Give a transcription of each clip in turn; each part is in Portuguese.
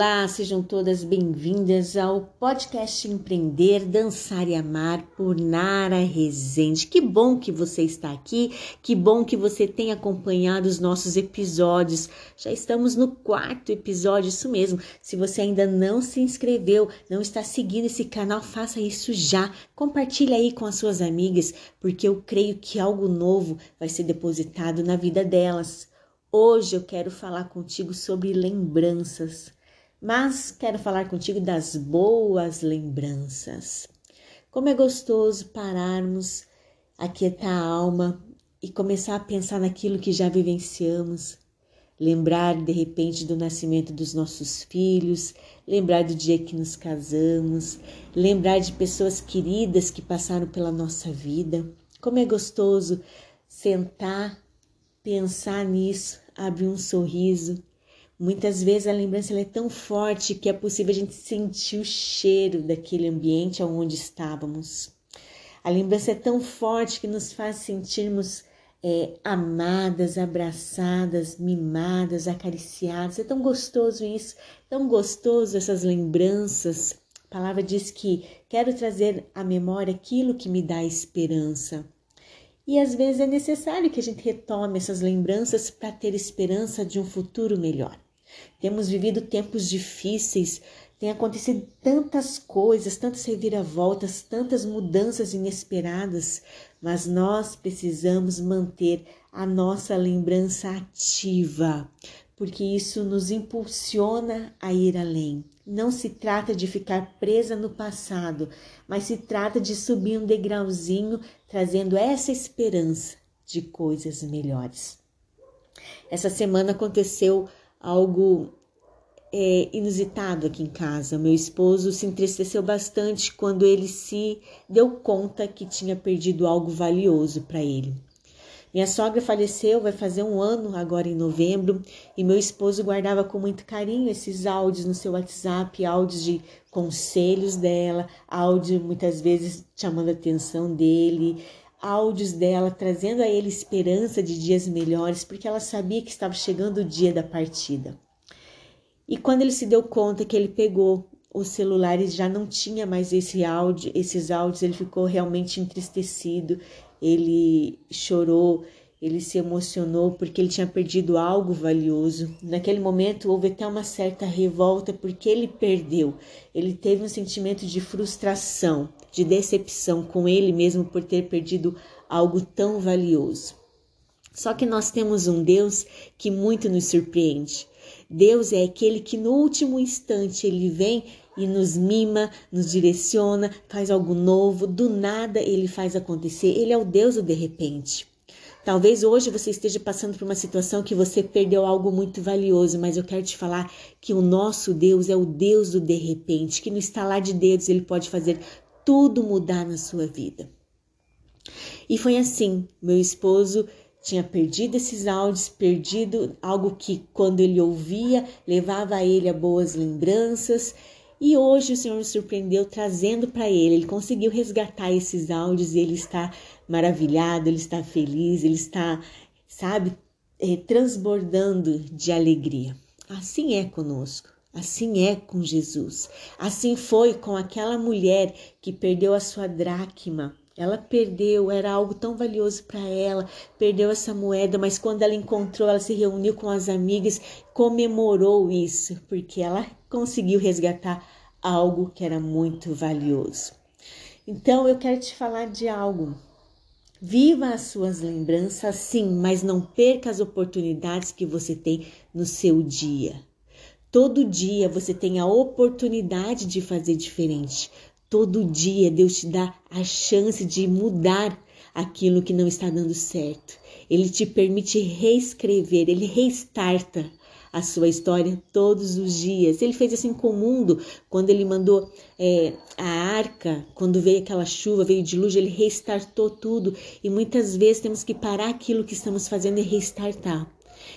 Olá, sejam todas bem-vindas ao podcast Empreender, Dançar e Amar por Nara Rezende. Que bom que você está aqui, que bom que você tem acompanhado os nossos episódios. Já estamos no quarto episódio, isso mesmo. Se você ainda não se inscreveu, não está seguindo esse canal, faça isso já. Compartilhe aí com as suas amigas, porque eu creio que algo novo vai ser depositado na vida delas. Hoje eu quero falar contigo sobre lembranças, mas quero falar contigo das boas lembranças. Como é gostoso pararmos, aquietar a alma e começar a pensar naquilo que já vivenciamos. Lembrar de repente do nascimento dos nossos filhos, lembrar do dia que nos casamos, lembrar de pessoas queridas que passaram pela nossa vida. Como é gostoso sentar Pensar nisso abre um sorriso. Muitas vezes a lembrança é tão forte que é possível a gente sentir o cheiro daquele ambiente onde estávamos. A lembrança é tão forte que nos faz sentirmos é, amadas, abraçadas, mimadas, acariciadas. É tão gostoso isso, tão gostoso essas lembranças. A palavra diz que quero trazer à memória aquilo que me dá esperança. E às vezes é necessário que a gente retome essas lembranças para ter esperança de um futuro melhor. Temos vivido tempos difíceis, tem acontecido tantas coisas, tantas reviravoltas, tantas mudanças inesperadas, mas nós precisamos manter a nossa lembrança ativa, porque isso nos impulsiona a ir além. Não se trata de ficar presa no passado, mas se trata de subir um degrauzinho, trazendo essa esperança de coisas melhores. Essa semana aconteceu algo é, inusitado aqui em casa. Meu esposo se entristeceu bastante quando ele se deu conta que tinha perdido algo valioso para ele. Minha sogra faleceu, vai fazer um ano agora em novembro, e meu esposo guardava com muito carinho esses áudios no seu WhatsApp, áudios de conselhos dela, áudio muitas vezes chamando a atenção dele, áudios dela trazendo a ele esperança de dias melhores, porque ela sabia que estava chegando o dia da partida. E quando ele se deu conta que ele pegou o celular e já não tinha mais esse áudio, esses áudios, ele ficou realmente entristecido ele chorou, ele se emocionou porque ele tinha perdido algo valioso. Naquele momento houve até uma certa revolta porque ele perdeu. Ele teve um sentimento de frustração, de decepção com ele mesmo por ter perdido algo tão valioso. Só que nós temos um Deus que muito nos surpreende. Deus é aquele que no último instante ele vem e nos mima, nos direciona, faz algo novo, do nada ele faz acontecer. Ele é o Deus do de repente. Talvez hoje você esteja passando por uma situação que você perdeu algo muito valioso, mas eu quero te falar que o nosso Deus é o Deus do de repente, que no estalar de dedos ele pode fazer tudo mudar na sua vida. E foi assim, meu esposo tinha perdido esses áudios, perdido algo que quando ele ouvia levava a ele a boas lembranças e hoje o Senhor nos surpreendeu trazendo para ele. Ele conseguiu resgatar esses áudios e ele está maravilhado, ele está feliz, ele está, sabe, é, transbordando de alegria. Assim é conosco. Assim é com Jesus. Assim foi com aquela mulher que perdeu a sua dracma. Ela perdeu, era algo tão valioso para ela, perdeu essa moeda, mas quando ela encontrou, ela se reuniu com as amigas, comemorou isso, porque ela conseguiu resgatar algo que era muito valioso. Então eu quero te falar de algo. Viva as suas lembranças sim, mas não perca as oportunidades que você tem no seu dia. Todo dia você tem a oportunidade de fazer diferente. Todo dia Deus te dá a chance de mudar aquilo que não está dando certo. Ele te permite reescrever, ele restarta a sua história todos os dias. Ele fez assim com o mundo quando ele mandou é, a arca, quando veio aquela chuva, veio o dilúvio, ele restartou tudo. E muitas vezes temos que parar aquilo que estamos fazendo e restartar,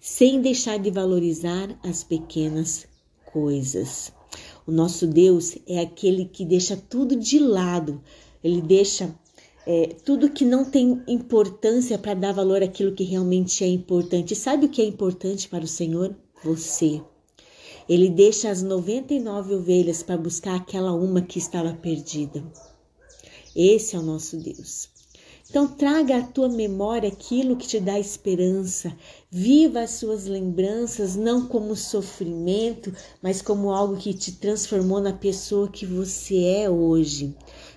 sem deixar de valorizar as pequenas coisas. O nosso Deus é aquele que deixa tudo de lado, ele deixa é, tudo que não tem importância para dar valor àquilo que realmente é importante. Sabe o que é importante para o Senhor? você. Ele deixa as 99 ovelhas para buscar aquela uma que estava perdida. Esse é o nosso Deus. Então, traga à tua memória aquilo que te dá esperança. Viva as suas lembranças não como sofrimento, mas como algo que te transformou na pessoa que você é hoje.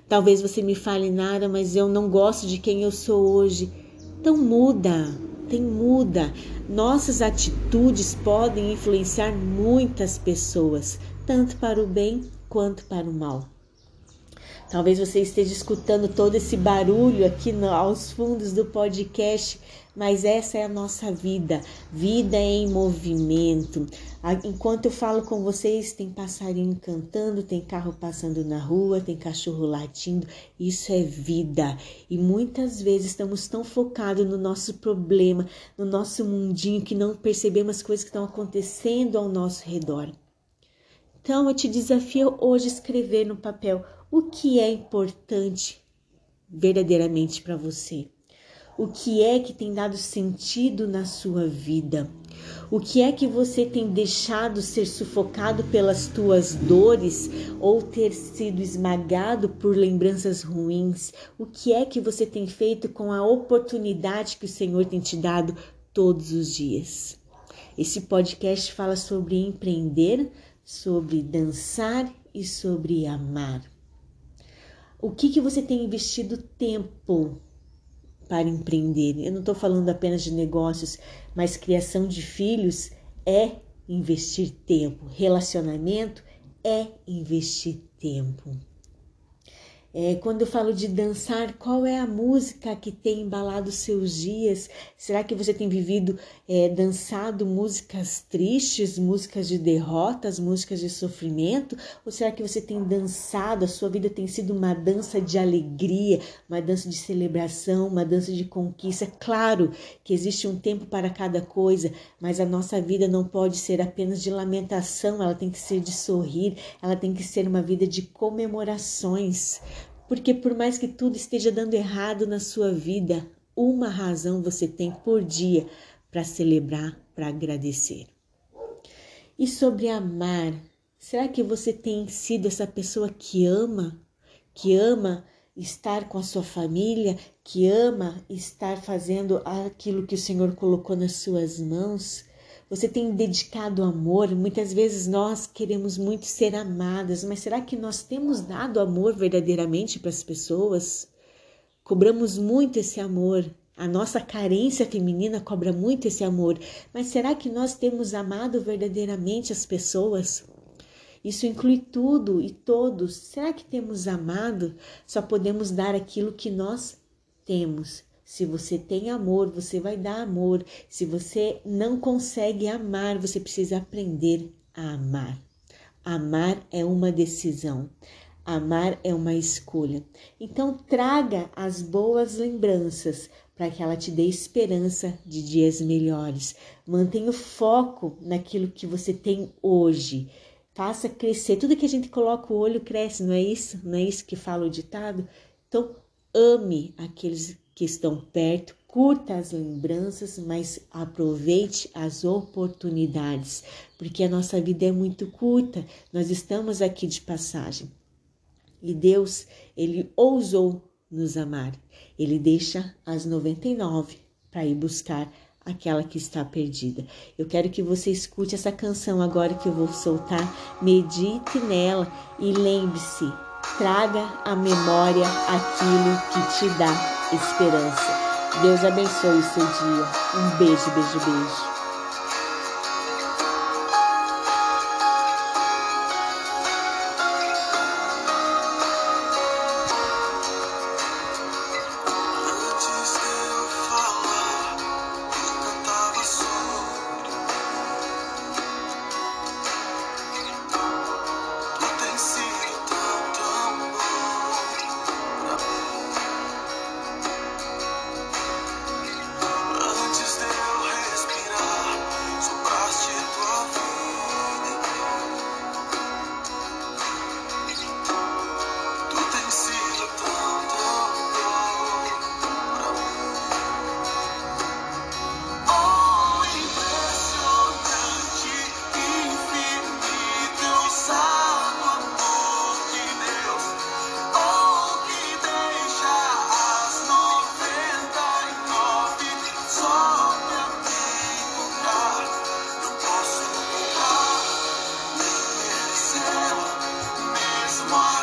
Talvez você me fale nada, mas eu não gosto de quem eu sou hoje. Então, muda, tem muda. Nossas atitudes podem influenciar muitas pessoas, tanto para o bem quanto para o mal. Talvez você esteja escutando todo esse barulho aqui no, aos fundos do podcast, mas essa é a nossa vida, vida em movimento. Enquanto eu falo com vocês, tem passarinho cantando, tem carro passando na rua, tem cachorro latindo. Isso é vida. E muitas vezes estamos tão focados no nosso problema, no nosso mundinho, que não percebemos as coisas que estão acontecendo ao nosso redor. Então eu te desafio hoje a escrever no papel o que é importante verdadeiramente para você. O que é que tem dado sentido na sua vida? O que é que você tem deixado ser sufocado pelas tuas dores ou ter sido esmagado por lembranças ruins? O que é que você tem feito com a oportunidade que o Senhor tem te dado todos os dias? Esse podcast fala sobre empreender, sobre dançar e sobre amar. O que, que você tem investido tempo para empreender? Eu não estou falando apenas de negócios, mas criação de filhos é investir tempo, relacionamento é investir tempo. É, quando eu falo de dançar, qual é a música que tem embalado seus dias? Será que você tem vivido, é, dançado músicas tristes, músicas de derrotas, músicas de sofrimento? Ou será que você tem dançado, a sua vida tem sido uma dança de alegria, uma dança de celebração, uma dança de conquista? Claro que existe um tempo para cada coisa, mas a nossa vida não pode ser apenas de lamentação, ela tem que ser de sorrir, ela tem que ser uma vida de comemorações. Porque por mais que tudo esteja dando errado na sua vida, uma razão você tem por dia para celebrar, para agradecer. E sobre amar, será que você tem sido essa pessoa que ama, que ama estar com a sua família, que ama estar fazendo aquilo que o Senhor colocou nas suas mãos? Você tem dedicado amor? Muitas vezes nós queremos muito ser amadas, mas será que nós temos dado amor verdadeiramente para as pessoas? Cobramos muito esse amor. A nossa carência feminina cobra muito esse amor, mas será que nós temos amado verdadeiramente as pessoas? Isso inclui tudo e todos. Será que temos amado? Só podemos dar aquilo que nós temos. Se você tem amor, você vai dar amor. Se você não consegue amar, você precisa aprender a amar. Amar é uma decisão. Amar é uma escolha. Então, traga as boas lembranças para que ela te dê esperança de dias melhores. Mantenha o foco naquilo que você tem hoje. Faça crescer. Tudo que a gente coloca o olho cresce, não é isso? Não é isso que fala o ditado? Então, ame aqueles que estão perto, curta as lembranças, mas aproveite as oportunidades, porque a nossa vida é muito curta, nós estamos aqui de passagem. E Deus, ele ousou nos amar. Ele deixa as 99 para ir buscar aquela que está perdida. Eu quero que você escute essa canção agora que eu vou soltar, medite nela e lembre-se, traga à memória aquilo que te dá esperança. Deus abençoe o seu dia. Um beijo, beijo, beijo. Come on.